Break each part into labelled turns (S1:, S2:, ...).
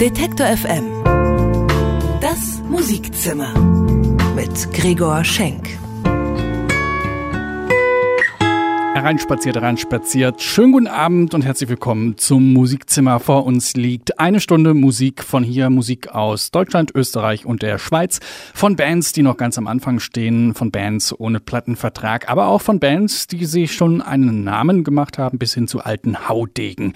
S1: Detektor FM. Das Musikzimmer mit Gregor Schenk.
S2: Hereinspaziert, hereinspaziert. Schönen guten Abend und herzlich willkommen zum Musikzimmer. Vor uns liegt eine Stunde Musik von hier, Musik aus Deutschland, Österreich und der Schweiz. Von Bands, die noch ganz am Anfang stehen, von Bands ohne Plattenvertrag, aber auch von Bands, die sich schon einen Namen gemacht haben, bis hin zu alten Haudegen.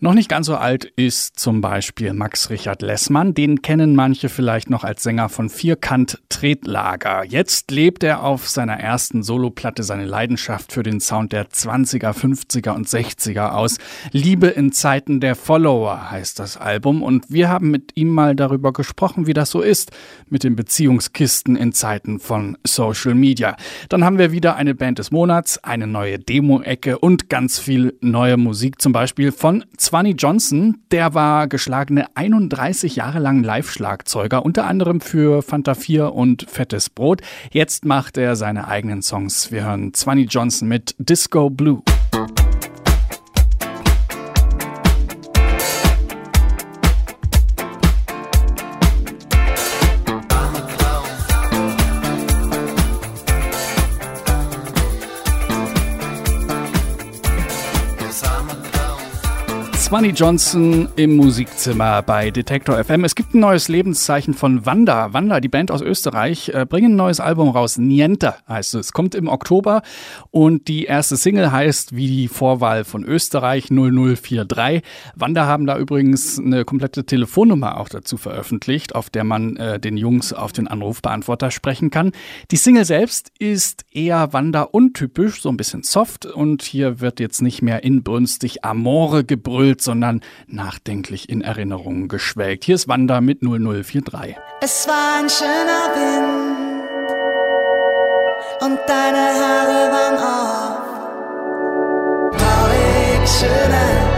S2: Noch nicht ganz so alt ist zum Beispiel Max Richard Lessmann. Den kennen manche vielleicht noch als Sänger von Vierkant Tretlager. Jetzt lebt er auf seiner ersten Soloplatte seine Leidenschaft für den Sound der 20er, 50er und 60er aus. Liebe in Zeiten der Follower heißt das Album und wir haben mit ihm mal darüber gesprochen, wie das so ist mit den Beziehungskisten in Zeiten von Social Media. Dann haben wir wieder eine Band des Monats, eine neue Demo-Ecke und ganz viel neue Musik, zum Beispiel von Swanny Johnson. Der war geschlagene 31 Jahre lang Live-Schlagzeuger, unter anderem für Fanta 4 und Fettes Brot. Jetzt macht er seine eigenen Songs. Wir hören Swanny Johnson mit Disco Disco Blue. Swanny Johnson im Musikzimmer bei Detektor FM. Es gibt ein neues Lebenszeichen von Wanda. Wanda, die Band aus Österreich, äh, bringen ein neues Album raus. Niente heißt es. Kommt im Oktober und die erste Single heißt wie die Vorwahl von Österreich 0043. Wanda haben da übrigens eine komplette Telefonnummer auch dazu veröffentlicht, auf der man äh, den Jungs auf den Anrufbeantworter sprechen kann. Die Single selbst ist eher Wanda untypisch, so ein bisschen soft und hier wird jetzt nicht mehr inbrünstig Amore gebrüllt gefühlt, sondern nachdenklich in Erinnerungen geschwelgt. Hier ist Wanda mit 0043.
S3: Es war ein schöner Wind und deine Haare waren auf. Traurig schöne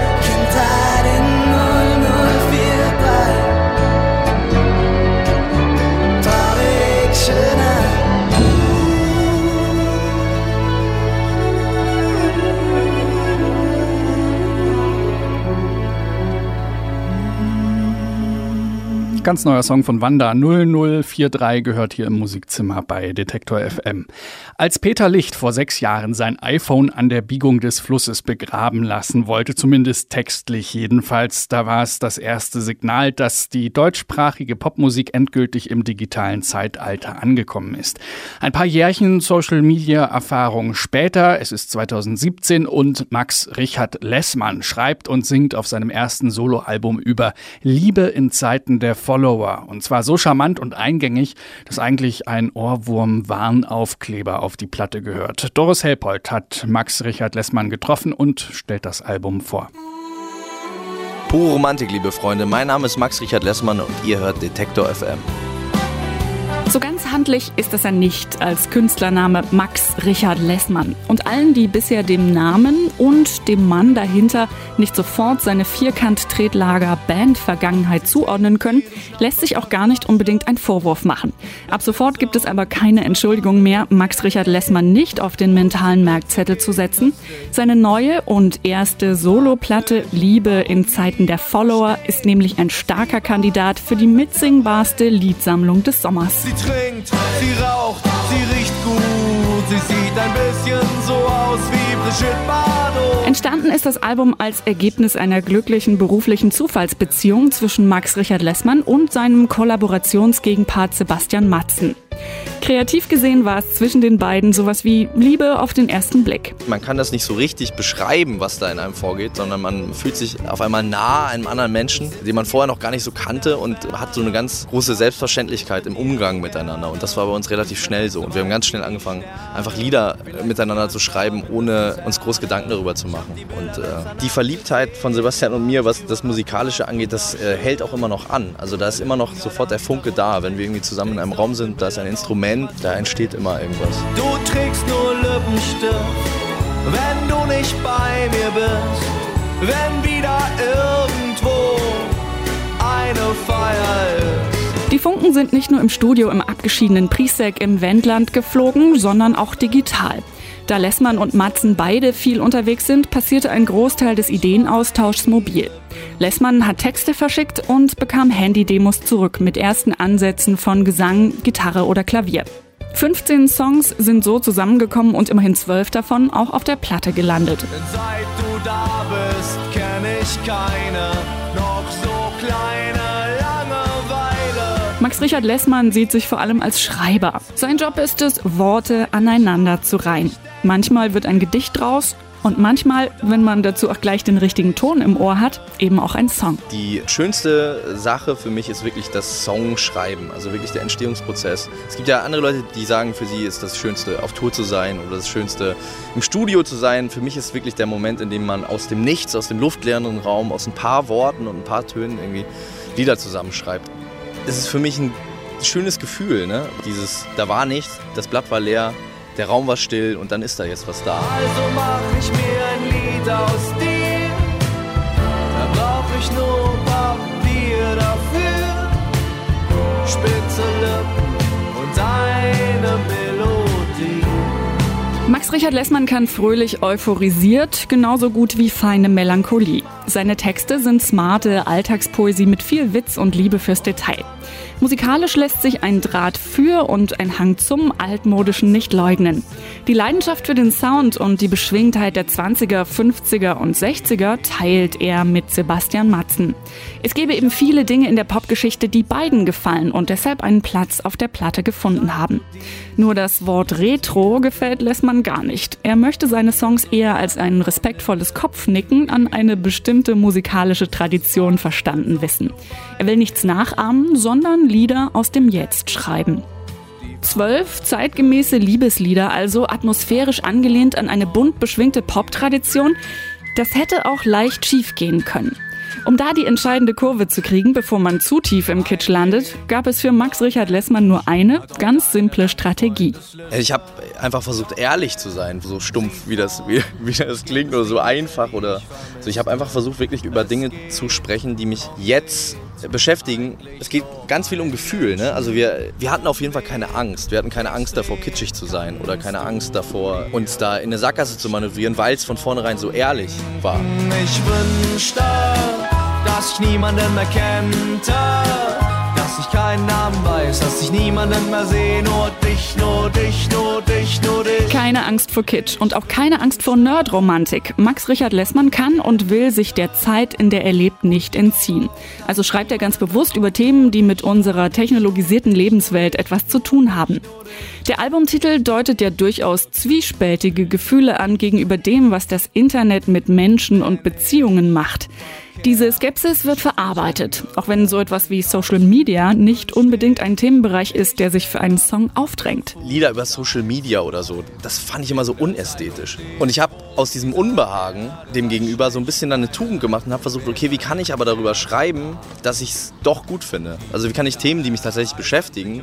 S2: Ganz neuer Song von Wanda 0043 gehört hier im Musikzimmer bei Detektor FM. Als Peter Licht vor sechs Jahren sein iPhone an der Biegung des Flusses begraben lassen wollte, zumindest textlich jedenfalls, da war es das erste Signal, dass die deutschsprachige Popmusik endgültig im digitalen Zeitalter angekommen ist. Ein paar Jährchen Social Media Erfahrung später, es ist 2017 und Max Richard Lessmann schreibt und singt auf seinem ersten Soloalbum über Liebe in Zeiten der Follower. Und zwar so charmant und eingängig, dass eigentlich ein Ohrwurm-Warnaufkleber auf die Platte gehört. Doris Helpold hat Max Richard Lessmann getroffen und stellt das Album vor.
S4: Pure Romantik, liebe Freunde. Mein Name ist Max Richard Lessmann und ihr hört Detektor FM.
S5: So ganz handlich ist es ja nicht als Künstlername Max Richard Lessmann. Und allen, die bisher dem Namen und dem Mann dahinter nicht sofort seine Vierkant-Tretlager-Band-Vergangenheit zuordnen können, lässt sich auch gar nicht unbedingt ein Vorwurf machen. Ab sofort gibt es aber keine Entschuldigung mehr, Max Richard Lessmann nicht auf den mentalen Merkzettel zu setzen. Seine neue und erste Soloplatte Liebe in Zeiten der Follower ist nämlich ein starker Kandidat für die mitsingbarste Liedsammlung des Sommers
S6: trinkt, sie raucht, sie riecht gut, sie sieht ein bisschen so aus wie Brigitte Bardot.
S5: Entstanden ist das Album als Ergebnis einer glücklichen beruflichen Zufallsbeziehung zwischen Max Richard Lessmann und seinem Kollaborationsgegenpart Sebastian Matzen. Kreativ gesehen war es zwischen den beiden sowas wie Liebe auf den ersten Blick.
S4: Man kann das nicht so richtig beschreiben, was da in einem vorgeht, sondern man fühlt sich auf einmal nah einem anderen Menschen, den man vorher noch gar nicht so kannte und hat so eine ganz große Selbstverständlichkeit im Umgang miteinander. Und das war bei uns relativ schnell so. Und wir haben ganz schnell angefangen, einfach Lieder miteinander zu schreiben, ohne uns groß Gedanken darüber zu machen. Und äh, die Verliebtheit von Sebastian und mir, was das Musikalische angeht, das äh, hält auch immer noch an. Also da ist immer noch sofort der Funke da, wenn wir irgendwie zusammen in einem Raum sind, da ist ein Instrument, da entsteht immer irgendwas.
S6: Du trägst nur Lippenstift, wenn du nicht bei mir bist. Wenn wieder irgendwo eine Feier ist.
S5: Die Funken sind nicht nur im Studio im abgeschiedenen Priesek im Wendland geflogen, sondern auch digital. Da Lessmann und Matzen beide viel unterwegs sind, passierte ein Großteil des Ideenaustauschs mobil. Lessmann hat Texte verschickt und bekam Handy-Demos zurück mit ersten Ansätzen von Gesang, Gitarre oder Klavier. 15 Songs sind so zusammengekommen und immerhin zwölf davon auch auf der Platte gelandet.
S6: Seit du da bist, kenn ich keine noch so kleine Langeweile.
S5: Max Richard Lessmann sieht sich vor allem als Schreiber. Sein Job ist es, Worte aneinander zu reihen. Manchmal wird ein Gedicht draus und manchmal, wenn man dazu auch gleich den richtigen Ton im Ohr hat, eben auch ein Song.
S4: Die schönste Sache für mich ist wirklich das Songschreiben, also wirklich der Entstehungsprozess. Es gibt ja andere Leute, die sagen, für sie ist das Schönste, auf Tour zu sein oder das Schönste, im Studio zu sein. Für mich ist wirklich der Moment, in dem man aus dem Nichts, aus dem luftleeren Raum, aus ein paar Worten und ein paar Tönen irgendwie Lieder zusammenschreibt. Es ist für mich ein schönes Gefühl, ne? Dieses, da war nichts, das Blatt war leer, der Raum war still und dann ist da jetzt was da.
S6: Also mach ich mir ein Lied aus dir. Da brauch ich nur Papier dafür. Spitze Lippen und eine Melodie.
S5: Max Richard Lessmann kann fröhlich euphorisiert, genauso gut wie feine Melancholie. Seine Texte sind smarte Alltagspoesie mit viel Witz und Liebe fürs Detail. Musikalisch lässt sich ein Draht für und ein Hang zum Altmodischen nicht leugnen. Die Leidenschaft für den Sound und die Beschwingtheit der 20er, 50er und 60er teilt er mit Sebastian Matzen. Es gäbe eben viele Dinge in der Popgeschichte, die beiden gefallen und deshalb einen Platz auf der Platte gefunden haben. Nur das Wort Retro gefällt Lessmann gar nicht. Er möchte seine Songs eher als ein respektvolles Kopfnicken an eine bestimmte musikalische Tradition verstanden wissen. Er will nichts nachahmen, sondern Lieder aus dem Jetzt schreiben. Zwölf zeitgemäße Liebeslieder, also atmosphärisch angelehnt an eine bunt beschwingte Pop-Tradition, das hätte auch leicht schief gehen können. Um da die entscheidende Kurve zu kriegen, bevor man zu tief im Kitsch landet, gab es für Max Richard Lessmann nur eine ganz simple Strategie.
S4: Ich habe einfach versucht, ehrlich zu sein, so stumpf, wie das, wie, wie das klingt, oder so einfach. Oder also ich habe einfach versucht, wirklich über Dinge zu sprechen, die mich jetzt beschäftigen. Es geht ganz viel um Gefühl. Ne? Also wir, wir hatten auf jeden Fall keine Angst. Wir hatten keine Angst davor, kitschig zu sein oder keine Angst davor, uns da in eine Sackgasse zu manövrieren, weil es von vornherein so ehrlich war.
S6: Ich wünschte, dass ich niemanden mehr kannte, dass ich keinen Namen weiß, dass ich niemanden mehr sehe, nur dich, nur dich, nur dich, nur dich.
S5: Keine Angst vor Kitsch und auch keine Angst vor Nerdromantik. Max Richard Lessmann kann und will sich der Zeit, in der er lebt, nicht entziehen. Also schreibt er ganz bewusst über Themen, die mit unserer technologisierten Lebenswelt etwas zu tun haben. Der Albumtitel deutet ja durchaus zwiespältige Gefühle an gegenüber dem, was das Internet mit Menschen und Beziehungen macht. Diese Skepsis wird verarbeitet, auch wenn so etwas wie Social Media nicht unbedingt ein Themenbereich ist, der sich für einen Song aufdrängt.
S4: Lieder über Social Media oder so, das fand ich immer so unästhetisch. Und ich habe aus diesem Unbehagen dem gegenüber so ein bisschen dann eine Tugend gemacht und habe versucht, okay, wie kann ich aber darüber schreiben, dass ich es doch gut finde? Also wie kann ich Themen, die mich tatsächlich beschäftigen,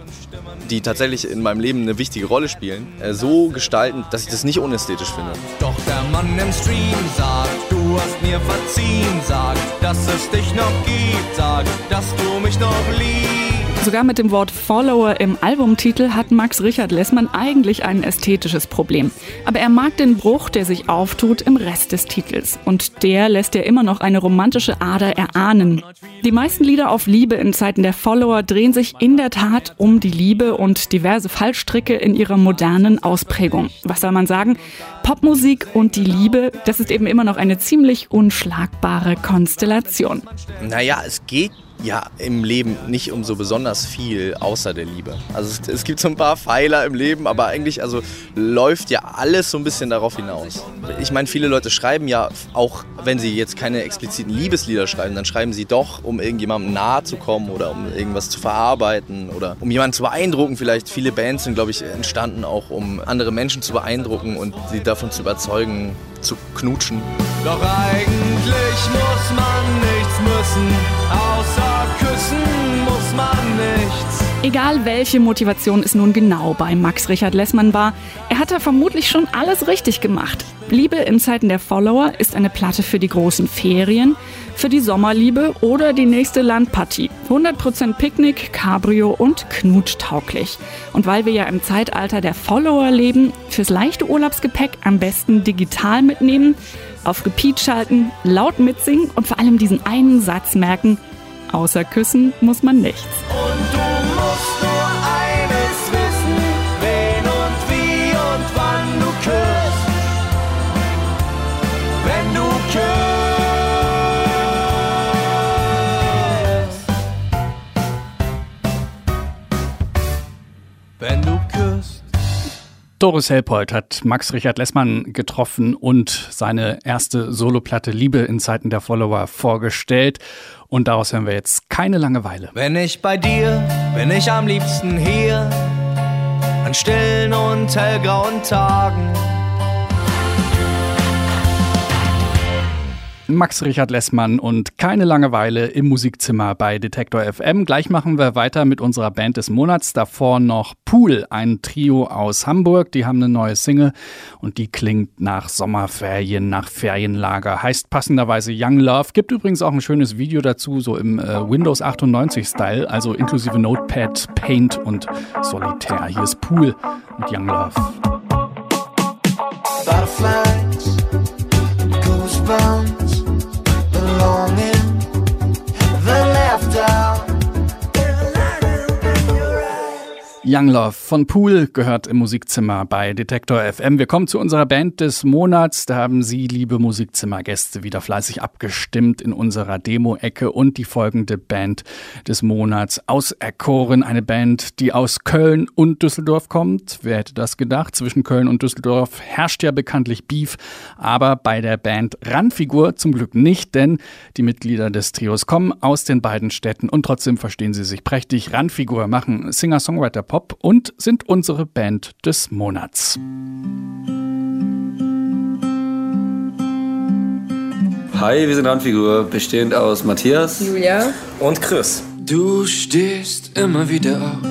S4: die tatsächlich in meinem Leben eine wichtige Rolle spielen, äh, so gestalten, dass ich das nicht unästhetisch finde.
S6: Doch der Mann im Stream sagt, du hast mir verziehen, sagt, dass es dich noch gibt, sagt, dass du mich noch liebst.
S5: Sogar mit dem Wort Follower im Albumtitel hat Max Richard Lessmann eigentlich ein ästhetisches Problem. Aber er mag den Bruch, der sich auftut im Rest des Titels. Und der lässt ja immer noch eine romantische Ader erahnen. Die meisten Lieder auf Liebe in Zeiten der Follower drehen sich in der Tat um die Liebe und diverse Fallstricke in ihrer modernen Ausprägung. Was soll man sagen? Popmusik und die Liebe, das ist eben immer noch eine ziemlich unschlagbare Konstellation.
S4: Naja, es geht ja im Leben nicht um so besonders viel außer der Liebe. Also es, es gibt so ein paar Pfeiler im Leben, aber eigentlich also läuft ja alles so ein bisschen darauf hinaus. Ich meine, viele Leute schreiben ja auch, wenn sie jetzt keine expliziten Liebeslieder schreiben, dann schreiben sie doch, um irgendjemandem nahe zu kommen oder um irgendwas zu verarbeiten oder um jemanden zu beeindrucken. Vielleicht viele Bands sind, glaube ich, entstanden auch, um andere Menschen zu beeindrucken und sie davon zu überzeugen, zu knutschen.
S6: Doch eigentlich muss man nichts müssen, außer küssen muss man nichts.
S5: Egal welche Motivation es nun genau bei Max Richard Lessmann war, er hat da vermutlich schon alles richtig gemacht. Liebe in Zeiten der Follower ist eine Platte für die großen Ferien, für die Sommerliebe oder die nächste Landpartie. 100% Picknick, Cabrio und knutschtauglich. Und weil wir ja im Zeitalter der Follower leben, fürs leichte Urlaubsgepäck am besten digital mitnehmen, auf Repeat schalten, laut mitsingen und vor allem diesen einen Satz merken, außer küssen muss man nichts.
S2: Doris Helpold hat Max Richard Lessmann getroffen und seine erste Soloplatte Liebe in Zeiten der Follower vorgestellt. Und daraus hören wir jetzt keine Langeweile.
S6: Wenn ich bei dir, bin ich am liebsten hier, an stillen und hellgrauen Tagen.
S2: Max Richard Lessmann und keine Langeweile im Musikzimmer bei Detektor FM. Gleich machen wir weiter mit unserer Band des Monats. Davor noch Pool, ein Trio aus Hamburg. Die haben eine neue Single und die klingt nach Sommerferien, nach Ferienlager. Heißt passenderweise Young Love. Gibt übrigens auch ein schönes Video dazu, so im äh, Windows 98 Style, also inklusive Notepad, Paint und Solitär. Hier ist Pool mit Young Love.
S3: Butterflies, goosebumps, the longing, the laughter.
S2: Young Love von Pool gehört im Musikzimmer bei Detektor FM. Wir kommen zu unserer Band des Monats. Da haben Sie, liebe Musikzimmergäste, wieder fleißig abgestimmt in unserer Demo-Ecke und die folgende Band des Monats auserkoren. Eine Band, die aus Köln und Düsseldorf kommt. Wer hätte das gedacht? Zwischen Köln und Düsseldorf herrscht ja bekanntlich Beef, aber bei der Band Randfigur zum Glück nicht, denn die Mitglieder des Trios kommen aus den beiden Städten und trotzdem verstehen sie sich prächtig. Randfigur machen Singer-Songwriter-Pop und sind unsere Band des Monats.
S7: Hi, wir sind Randfigur, bestehend aus Matthias.
S8: Julia.
S9: Und Chris.
S10: Du stehst immer wieder auf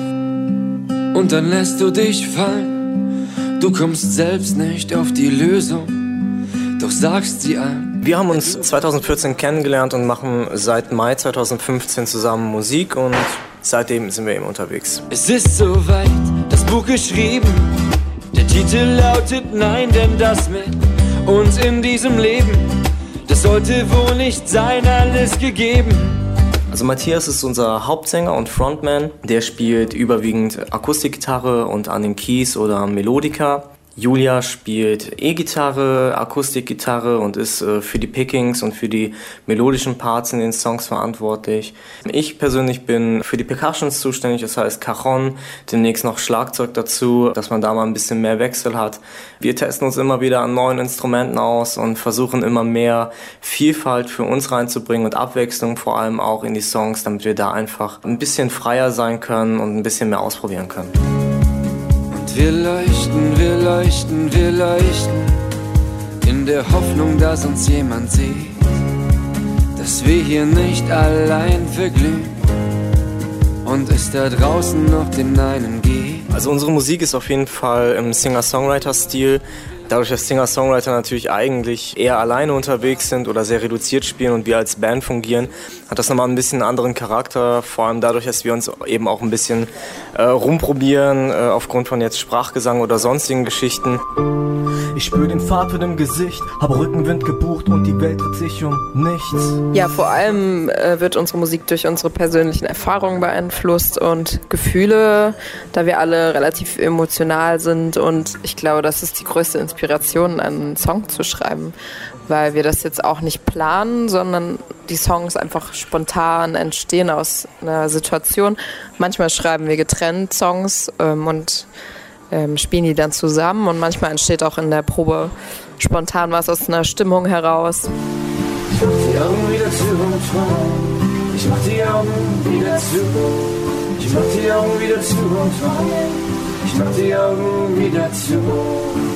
S10: und dann lässt du dich fallen. Du kommst selbst nicht auf die Lösung, doch sagst sie allen.
S9: Wir haben uns 2014 kennengelernt und machen seit Mai 2015 zusammen Musik und seitdem sind wir eben unterwegs.
S10: Es ist soweit, das Buch geschrieben. Der Titel lautet Nein, denn das mit uns in diesem Leben, das sollte wohl nicht sein, alles gegeben.
S9: Also Matthias ist unser Hauptsänger und Frontman. Der spielt überwiegend Akustikgitarre und an den Keys oder Melodika. Julia spielt E-Gitarre, Akustikgitarre und ist äh, für die Pickings und für die melodischen Parts in den Songs verantwortlich. Ich persönlich bin für die Percussions zuständig, das heißt Cajon, demnächst noch Schlagzeug dazu, dass man da mal ein bisschen mehr Wechsel hat. Wir testen uns immer wieder an neuen Instrumenten aus und versuchen immer mehr Vielfalt für uns reinzubringen und Abwechslung vor allem auch in die Songs, damit wir da einfach ein bisschen freier sein können und ein bisschen mehr ausprobieren können.
S10: Wir leuchten, wir leuchten, wir leuchten, in der Hoffnung, dass uns jemand sieht, dass wir hier nicht allein verglühen und es da draußen noch den einen gibt.
S9: Also unsere Musik ist auf jeden Fall im Singer-Songwriter-Stil. Dadurch, dass Singer-Songwriter natürlich eigentlich eher alleine unterwegs sind oder sehr reduziert spielen und wir als Band fungieren, hat das nochmal ein bisschen einen anderen Charakter. Vor allem dadurch, dass wir uns eben auch ein bisschen äh, rumprobieren, äh, aufgrund von jetzt Sprachgesang oder sonstigen Geschichten. Ich spüre den Fahrtwind im Gesicht, habe Rückenwind gebucht und die Welt dreht sich um nichts.
S8: Ja, vor allem äh, wird unsere Musik durch unsere persönlichen Erfahrungen beeinflusst und Gefühle, da wir alle relativ emotional sind und ich glaube, das ist die größte Inspiration, einen Song zu schreiben, weil wir das jetzt auch nicht planen, sondern die Songs einfach spontan entstehen aus einer Situation. Manchmal schreiben wir getrennt Songs ähm, und ähm, spielen die dann zusammen und manchmal entsteht auch in der Probe spontan was aus einer Stimmung heraus.
S10: Ich mach die Augen wieder zu und wein. Ich mach die Augen wieder zu. Ich mach die Augen wieder zu und wein. Mach die Augen wieder zu.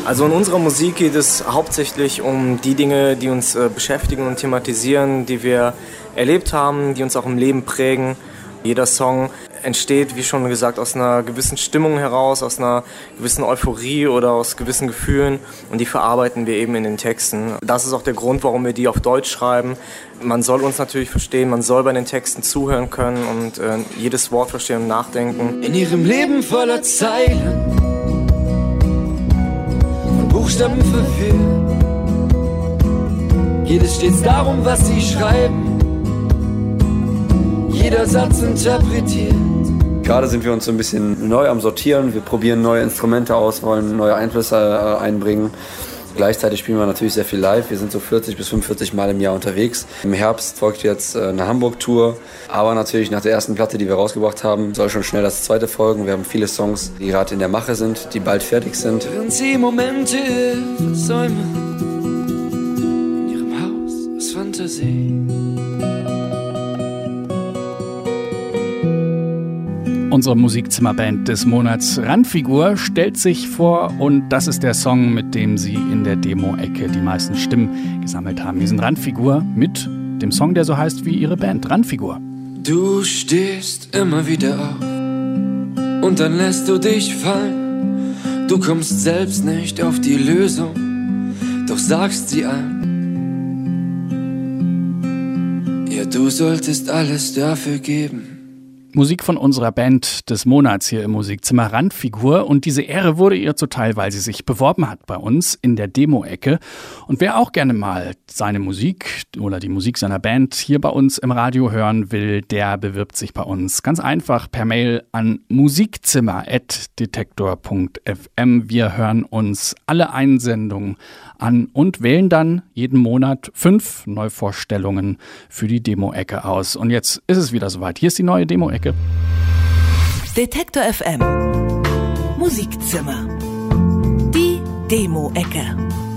S9: Also in unserer Musik geht es hauptsächlich um die Dinge, die uns äh, beschäftigen und thematisieren, die wir erlebt haben, die uns auch im Leben prägen. Jeder Song entsteht, wie schon gesagt, aus einer gewissen Stimmung heraus, aus einer gewissen Euphorie oder aus gewissen Gefühlen und die verarbeiten wir eben in den Texten. Das ist auch der Grund, warum wir die auf Deutsch schreiben. Man soll uns natürlich verstehen, man soll bei den Texten zuhören können und äh, jedes Wort verstehen und nachdenken.
S10: In ihrem Leben voller Zeilen, von Buchstaben verfehlt, geht es stets darum, was sie schreiben. Jeder Satz interpretiert.
S7: Gerade sind wir uns so ein bisschen neu am Sortieren. Wir probieren neue Instrumente aus, wollen neue Einflüsse äh, einbringen. Gleichzeitig spielen wir natürlich sehr viel live. Wir sind so 40 bis 45 Mal im Jahr unterwegs. Im Herbst folgt jetzt äh, eine Hamburg-Tour. Aber natürlich nach der ersten Platte, die wir rausgebracht haben, soll schon schnell das zweite folgen. Wir haben viele Songs, die gerade in der Mache sind, die bald fertig sind.
S10: Wenn sie Momente versäumen, in ihrem Haus aus Fantasie.
S2: Unsere Musikzimmerband des Monats Randfigur stellt sich vor und das ist der Song, mit dem sie in der Demo-Ecke die meisten Stimmen gesammelt haben. Wir sind Randfigur mit dem Song, der so heißt wie ihre Band, Randfigur.
S10: Du stehst immer wieder auf und dann lässt du dich fallen. Du kommst selbst nicht auf die Lösung, doch sagst sie an. Ja, du solltest alles dafür geben.
S2: Musik von unserer Band des Monats hier im Musikzimmer Randfigur und diese Ehre wurde ihr zuteil, weil sie sich beworben hat bei uns in der Demo-Ecke. Und wer auch gerne mal seine Musik oder die Musik seiner Band hier bei uns im Radio hören will, der bewirbt sich bei uns ganz einfach per Mail an musikzimmer.detektor.fm. Wir hören uns alle Einsendungen an und wählen dann jeden Monat fünf Neuvorstellungen für die Demo-Ecke aus. Und jetzt ist es wieder soweit. Hier ist die neue Demo-Ecke.
S1: Detektor FM Musikzimmer. Die Demo-Ecke.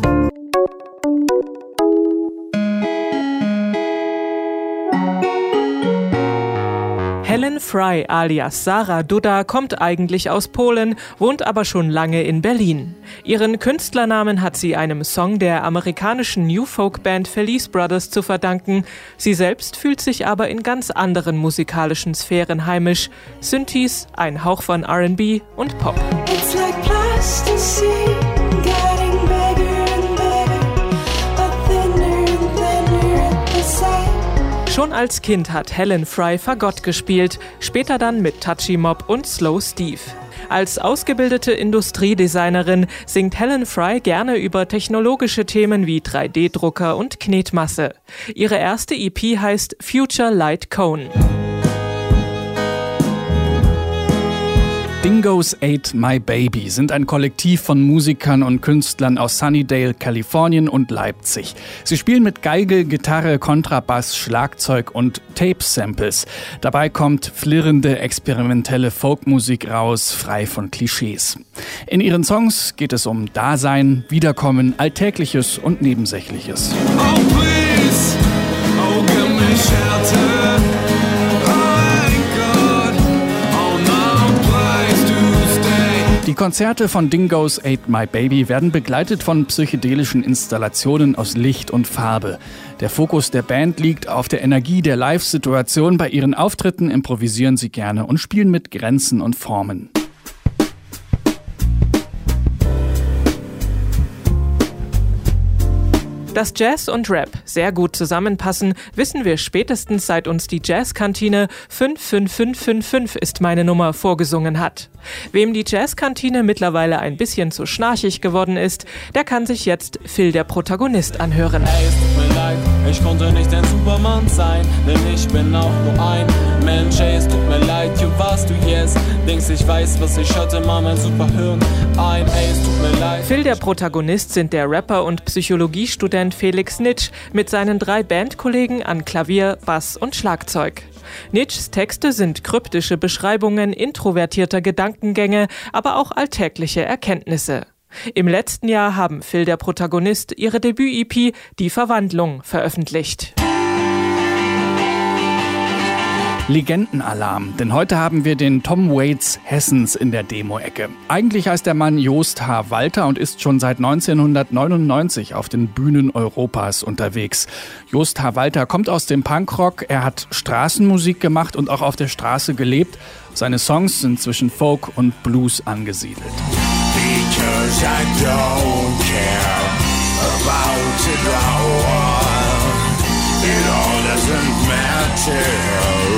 S11: Helen Fry alias Sarah Duda kommt eigentlich aus Polen, wohnt aber schon lange in Berlin. Ihren Künstlernamen hat sie einem Song der amerikanischen New Folk Band Felice Brothers zu verdanken. Sie selbst fühlt sich aber in ganz anderen musikalischen Sphären heimisch. Synthes, ein Hauch von R&B und Pop.
S3: It's like
S11: Schon als Kind hat Helen Fry Fagott gespielt, später dann mit Touchy Mob und Slow Steve. Als ausgebildete Industriedesignerin singt Helen Fry gerne über technologische Themen wie 3D-Drucker und Knetmasse. Ihre erste EP heißt Future Light Cone.
S2: Dingoes Ate My Baby sind ein Kollektiv von Musikern und Künstlern aus Sunnydale, Kalifornien und Leipzig. Sie spielen mit Geige, Gitarre, Kontrabass, Schlagzeug und Tape-Samples. Dabei kommt flirrende, experimentelle Folkmusik raus, frei von Klischees. In ihren Songs geht es um Dasein, Wiederkommen, Alltägliches und Nebensächliches.
S6: Oh please, oh give me shelter.
S2: Die Konzerte von Dingoes Ate My Baby werden begleitet von psychedelischen Installationen aus Licht und Farbe. Der Fokus der Band liegt auf der Energie der Live-Situation. Bei ihren Auftritten improvisieren sie gerne und spielen mit Grenzen und Formen.
S11: Dass Jazz und Rap sehr gut zusammenpassen, wissen wir spätestens seit uns die Jazzkantine 55555 ist meine Nummer vorgesungen hat. Wem die Jazzkantine mittlerweile ein bisschen zu schnarchig geworden ist, der kann sich jetzt Phil der Protagonist anhören.
S6: Ey, ich konnte nicht ein Superman sein, denn ich bin auch nur ein Mensch. Ey, es tut mir leid, hier warst du jetzt. Denkst, ich weiß, was ich hatte, mal mein Superhirn ein. Ey, es tut mir leid.
S11: Phil der Protagonist sind der Rapper und Psychologiestudent Felix Nitsch mit seinen drei Bandkollegen an Klavier, Bass und Schlagzeug. Nitschs Texte sind kryptische Beschreibungen introvertierter Gedankengänge, aber auch alltägliche Erkenntnisse. Im letzten Jahr haben Phil der Protagonist ihre Debüt-EP Die Verwandlung veröffentlicht.
S2: Legendenalarm, denn heute haben wir den Tom Waits Hessens in der Demo-Ecke. Eigentlich heißt der Mann Joost H. Walter und ist schon seit 1999 auf den Bühnen Europas unterwegs. Joost H. Walter kommt aus dem Punkrock, er hat Straßenmusik gemacht und auch auf der Straße gelebt. Seine Songs sind zwischen Folk und Blues angesiedelt.
S12: Because I don't care about it all. It all doesn't matter.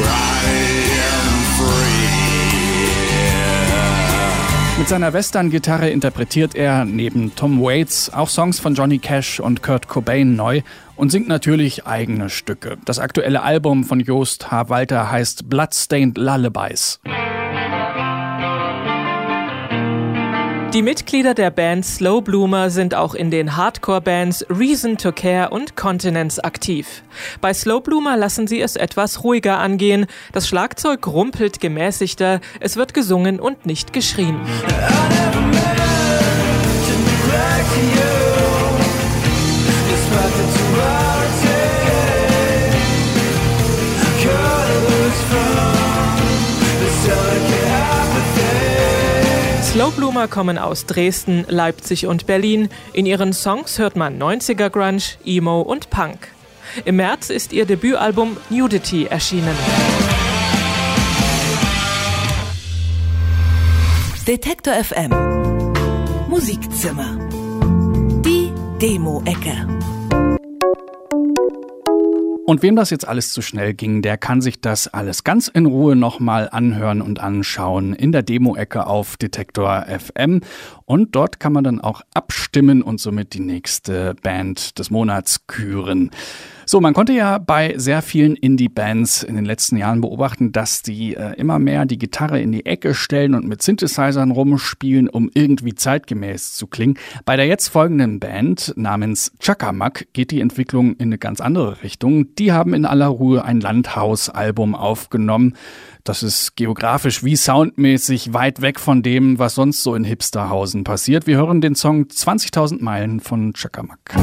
S12: I am free.
S2: Mit seiner Western-Gitarre interpretiert er neben Tom Waits auch Songs von Johnny Cash und Kurt Cobain neu und singt natürlich eigene Stücke. Das aktuelle Album von Joost H. Walter heißt Bloodstained Lullabies.
S11: Die Mitglieder der Band Slow Bloomer sind auch in den Hardcore-Bands Reason to Care und Continence aktiv. Bei Slow Bloomer lassen sie es etwas ruhiger angehen. Das Schlagzeug rumpelt gemäßigter, es wird gesungen und nicht geschrien. Slow Bloomer kommen aus Dresden, Leipzig und Berlin. In ihren Songs hört man 90er Grunge, Emo und Punk. Im März ist ihr Debütalbum Nudity erschienen.
S1: Detektor FM Musikzimmer. Die Demo-Ecke.
S2: Und wem das jetzt alles zu schnell ging, der kann sich das alles ganz in Ruhe nochmal anhören und anschauen in der Demo-Ecke auf Detektor FM. Und dort kann man dann auch abstimmen und somit die nächste Band des Monats küren. So, man konnte ja bei sehr vielen Indie-Bands in den letzten Jahren beobachten, dass die äh, immer mehr die Gitarre in die Ecke stellen und mit Synthesizern rumspielen, um irgendwie zeitgemäß zu klingen. Bei der jetzt folgenden Band namens Chakamak geht die Entwicklung in eine ganz andere Richtung. Die haben in aller Ruhe ein Landhaus-Album aufgenommen. Das ist geografisch wie soundmäßig weit weg von dem, was sonst so in Hipsterhausen passiert. Wir hören den Song 20.000 Meilen von Chakamak.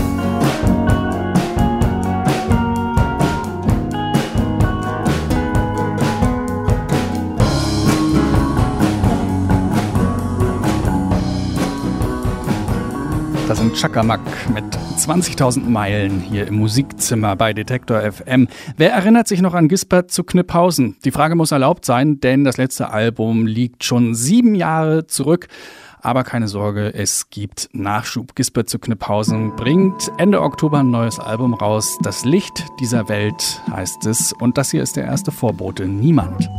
S2: Das sind Chakamak mit 20.000 Meilen hier im Musikzimmer bei Detektor FM. Wer erinnert sich noch an Gisbert zu Kniphausen? Die Frage muss erlaubt sein, denn das letzte Album liegt schon sieben Jahre zurück. Aber keine Sorge, es gibt Nachschub. Gisbert zu Kniphausen bringt Ende Oktober ein neues Album raus. Das Licht dieser Welt heißt es. Und das hier ist der erste Vorbote. Niemand.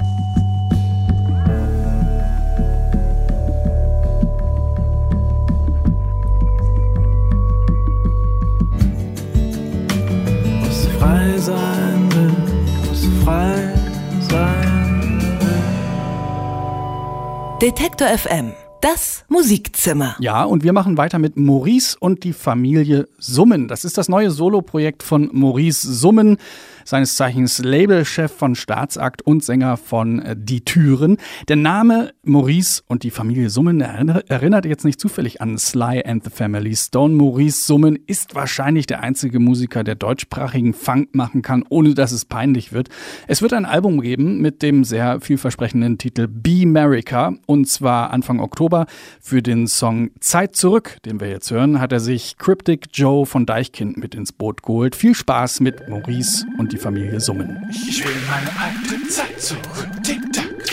S1: Detektor FM. Das Musikzimmer.
S2: Ja, und wir machen weiter mit Maurice und die Familie Summen. Das ist das neue Soloprojekt von Maurice Summen, seines Zeichens Labelchef von Staatsakt und Sänger von äh, Die Türen. Der Name Maurice und die Familie Summen erinner- erinnert jetzt nicht zufällig an Sly and the Family Stone. Maurice Summen ist wahrscheinlich der einzige Musiker, der deutschsprachigen Funk machen kann, ohne dass es peinlich wird. Es wird ein Album geben mit dem sehr vielversprechenden Titel Be America und zwar Anfang Oktober. Für den Song Zeit zurück, den wir jetzt hören, hat er sich Cryptic Joe von Deichkind mit ins Boot geholt. Viel Spaß mit Maurice und die Familie Summen.
S12: Ich will meine alte Zeit zurück. Tick-Tack,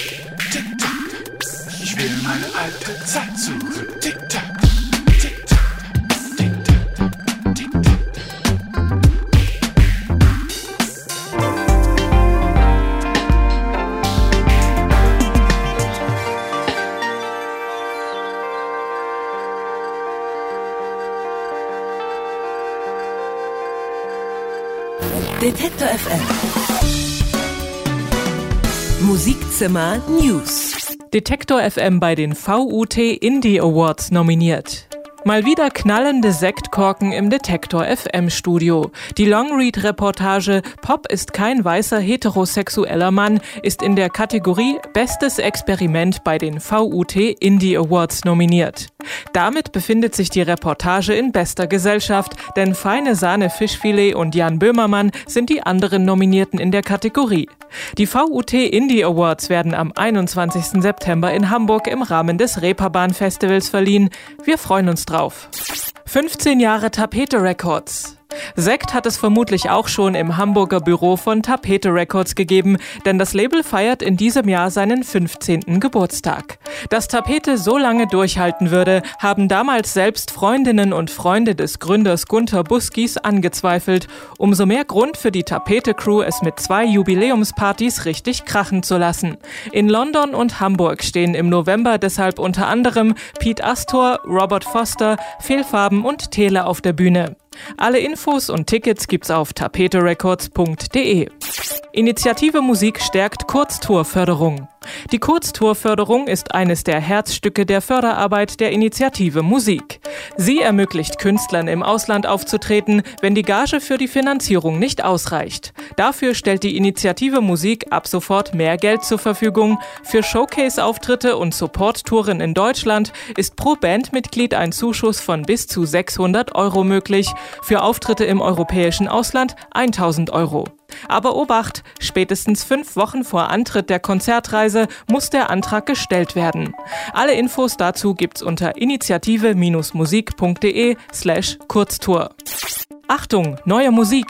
S12: Tick-Tack. Ich will meine alte Zeit zurück. Tick-Tack,
S1: Musikzimmer News.
S11: Detektor FM bei den VUT Indie Awards nominiert. Mal wieder knallende Sektkorken im Detektor FM Studio. Die Longread-Reportage Pop ist kein weißer heterosexueller Mann ist in der Kategorie Bestes Experiment bei den VUT Indie Awards nominiert. Damit befindet sich die Reportage in bester Gesellschaft, denn Feine Sahne Fischfilet und Jan Böhmermann sind die anderen Nominierten in der Kategorie. Die VUT Indie Awards werden am 21. September in Hamburg im Rahmen des Reeperbahn Festivals verliehen. Wir freuen uns drauf. 15 Jahre Tapete Records. Sekt hat es vermutlich auch schon im Hamburger Büro von Tapete Records gegeben, denn das Label feiert in diesem Jahr seinen 15. Geburtstag. Dass Tapete so lange durchhalten würde, haben damals selbst Freundinnen und Freunde des Gründers Gunther Buskis angezweifelt. Umso mehr Grund für die Tapete Crew, es mit zwei Jubiläumspartys richtig krachen zu lassen. In London und Hamburg stehen im November deshalb unter anderem Pete Astor, Robert Foster, Fehlfarben und Tele auf der Bühne. Alle Infos und Tickets gibt's auf tapeterecords.de. Initiative Musik stärkt Kurztourförderung. Die Kurztourförderung ist eines der Herzstücke der Förderarbeit der Initiative Musik. Sie ermöglicht Künstlern im Ausland aufzutreten, wenn die Gage für die Finanzierung nicht ausreicht. Dafür stellt die Initiative Musik ab sofort mehr Geld zur Verfügung. Für Showcase-Auftritte und Support-Touren in Deutschland ist pro Bandmitglied ein Zuschuss von bis zu 600 Euro möglich, für Auftritte im europäischen Ausland 1000 Euro. Aber Obacht, spätestens fünf Wochen vor Antritt der Konzertreise muss der Antrag gestellt werden. Alle Infos dazu gibt's unter initiative-musik.de slash Kurztour. Achtung, neue Musik!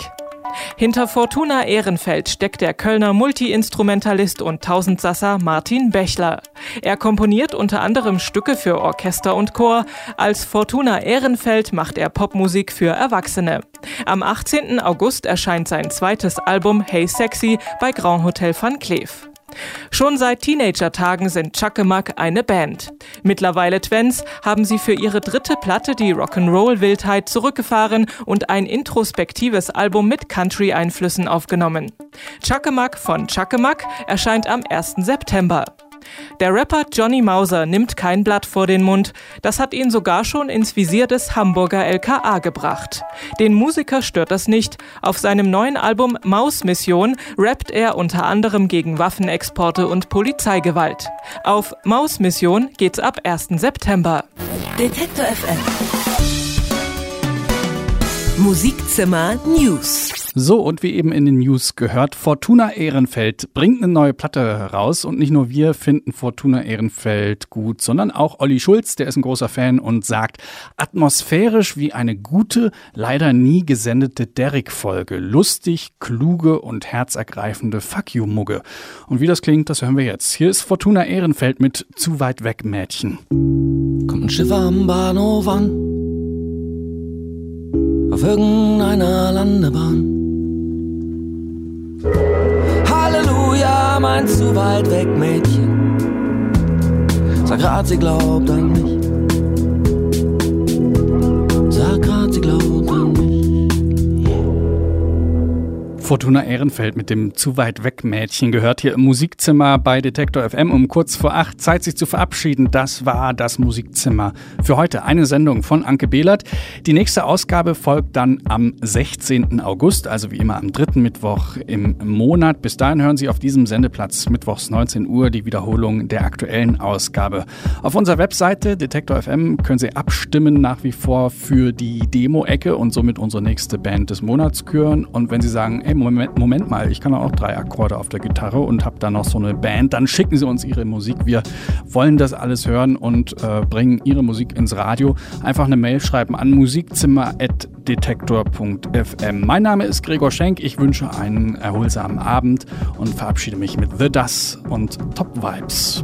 S11: Hinter Fortuna Ehrenfeld steckt der Kölner Multi-Instrumentalist und Tausendsasser Martin Bechler. Er komponiert unter anderem Stücke für Orchester und Chor. Als Fortuna Ehrenfeld macht er Popmusik für Erwachsene. Am 18. August erscheint sein zweites Album Hey Sexy bei Grand Hotel van Cleef. Schon seit Teenager-Tagen sind Chuckemuck eine Band. Mittlerweile Twens haben sie für ihre dritte Platte die Rock'n'Roll-Wildheit zurückgefahren und ein introspektives Album mit Country-Einflüssen aufgenommen. Chuckemuck von Chuckemuck erscheint am 1. September. Der Rapper Johnny Mauser nimmt kein Blatt vor den Mund. Das hat ihn sogar schon ins Visier des Hamburger LKA gebracht. Den Musiker stört das nicht. Auf seinem neuen Album Maus Mission rappt er unter anderem gegen Waffenexporte und Polizeigewalt. Auf Maus Mission geht's ab 1. September.
S1: Detektor FM. Musikzimmer News.
S2: So, und wie eben in den News gehört, Fortuna Ehrenfeld bringt eine neue Platte heraus und nicht nur wir finden Fortuna Ehrenfeld gut, sondern auch Olli Schulz, der ist ein großer Fan und sagt, atmosphärisch wie eine gute, leider nie gesendete Derrick-Folge. Lustig, kluge und herzergreifende Fuck you-Mugge. Und wie das klingt, das hören wir jetzt. Hier ist Fortuna Ehrenfeld mit Zu weit weg Mädchen.
S13: Kommt ein Schiff am Bahnhof an, auf irgendeiner Landebahn. Halleluja, mein zu weit weg Mädchen. Sag grad, sie glaubt an mich.
S2: Fortuna Ehrenfeld mit dem zu weit weg Mädchen gehört hier im Musikzimmer bei Detektor FM um kurz vor acht. Zeit sich zu verabschieden. Das war das Musikzimmer für heute. Eine Sendung von Anke Behlert. Die nächste Ausgabe folgt dann am 16. August, also wie immer am dritten Mittwoch im Monat. Bis dahin hören Sie auf diesem Sendeplatz mittwochs 19 Uhr die Wiederholung der aktuellen Ausgabe. Auf unserer Webseite Detektor FM können Sie abstimmen nach wie vor für die Demo-Ecke und somit unsere nächste Band des Monats küren. Und wenn Sie sagen, ey, Moment, Moment mal, ich kann auch drei Akkorde auf der Gitarre und habe dann noch so eine Band, dann schicken Sie uns Ihre Musik. Wir wollen das alles hören und äh, bringen Ihre Musik ins Radio. Einfach eine Mail schreiben an musikzimmer.detektor.fm. Mein Name ist Gregor Schenk. Ich wünsche einen erholsamen Abend und verabschiede mich mit The Das und Top Vibes.